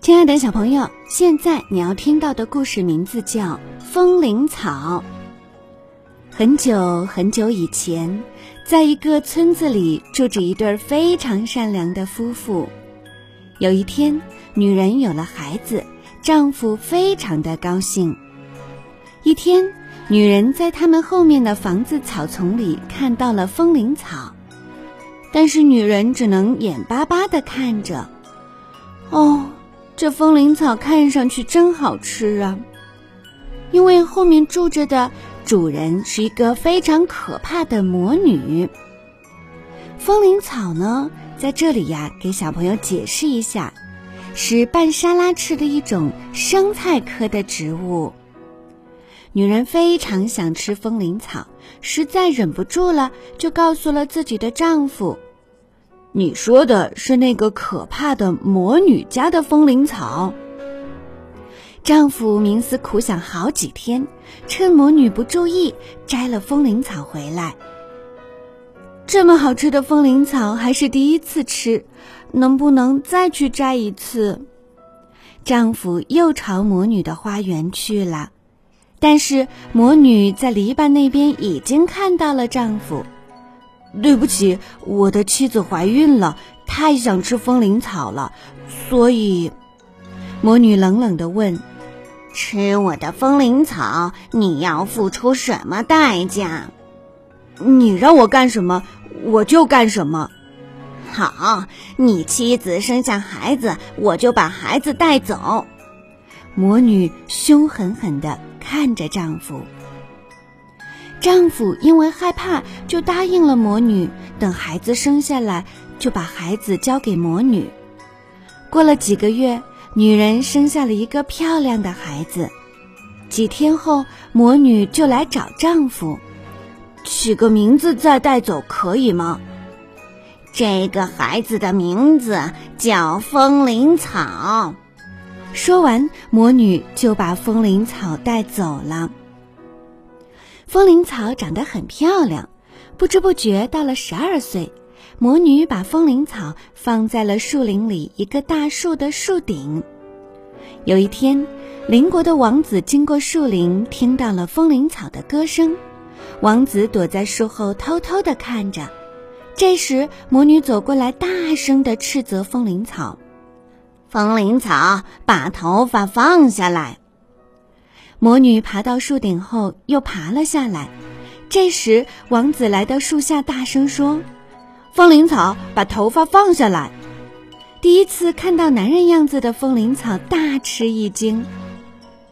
亲爱的小朋友，现在你要听到的故事名字叫风铃草。很久很久以前，在一个村子里住着一对非常善良的夫妇。有一天，女人有了孩子，丈夫非常的高兴。一天，女人在他们后面的房子草丛里看到了风铃草。但是女人只能眼巴巴的看着。哦。这风铃草看上去真好吃啊！因为后面住着的主人是一个非常可怕的魔女。风铃草呢，在这里呀，给小朋友解释一下，是拌沙拉吃的一种生菜科的植物。女人非常想吃风铃草，实在忍不住了，就告诉了自己的丈夫。你说的是那个可怕的魔女家的风铃草。丈夫冥思苦想好几天，趁魔女不注意，摘了风铃草回来。这么好吃的风铃草还是第一次吃，能不能再去摘一次？丈夫又朝魔女的花园去了，但是魔女在篱笆那边已经看到了丈夫。对不起，我的妻子怀孕了，太想吃风铃草了，所以，魔女冷冷的问：“吃我的风铃草，你要付出什么代价？你让我干什么，我就干什么。好，你妻子生下孩子，我就把孩子带走。”魔女凶狠狠的看着丈夫。丈夫因为害怕，就答应了魔女。等孩子生下来，就把孩子交给魔女。过了几个月，女人生下了一个漂亮的孩子。几天后，魔女就来找丈夫，取个名字再带走，可以吗？这个孩子的名字叫风铃草。说完，魔女就把风铃草带走了。风铃草长得很漂亮，不知不觉到了十二岁，魔女把风铃草放在了树林里一个大树的树顶。有一天，邻国的王子经过树林，听到了风铃草的歌声。王子躲在树后偷偷地看着。这时，魔女走过来，大声地斥责风铃草：“风铃草，把头发放下来！”魔女爬到树顶后，又爬了下来。这时，王子来到树下，大声说：“风铃草，把头发放下来！”第一次看到男人样子的风铃草大吃一惊：“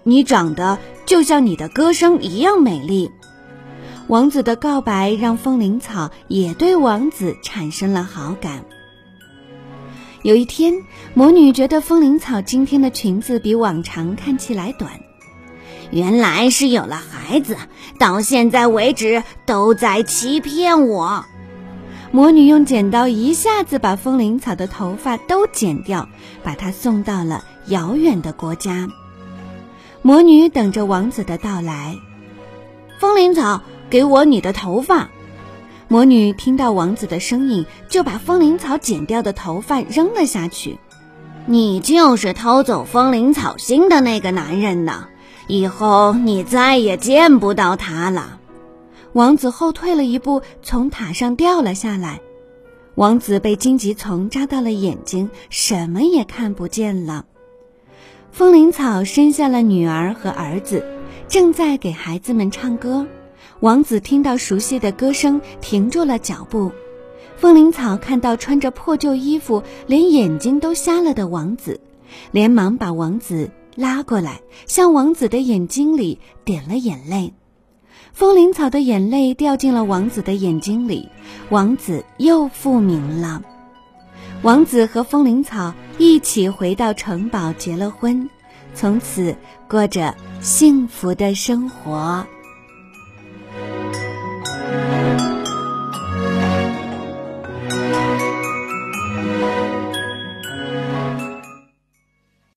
你长得就像你的歌声一样美丽。”王子的告白让风铃草也对王子产生了好感。有一天，魔女觉得风铃草今天的裙子比往常看起来短。原来是有了孩子，到现在为止都在欺骗我。魔女用剪刀一下子把风铃草的头发都剪掉，把它送到了遥远的国家。魔女等着王子的到来。风铃草，给我你的头发。魔女听到王子的声音，就把风铃草剪掉的头发扔了下去。你就是偷走风铃草心的那个男人呢？以后你再也见不到他了。王子后退了一步，从塔上掉了下来。王子被荆棘丛扎到了眼睛，什么也看不见了。风铃草生下了女儿和儿子，正在给孩子们唱歌。王子听到熟悉的歌声，停住了脚步。风铃草看到穿着破旧衣服、连眼睛都瞎了的王子，连忙把王子。拉过来，向王子的眼睛里点了眼泪，风铃草的眼泪掉进了王子的眼睛里，王子又复明了。王子和风铃草一起回到城堡结了婚，从此过着幸福的生活。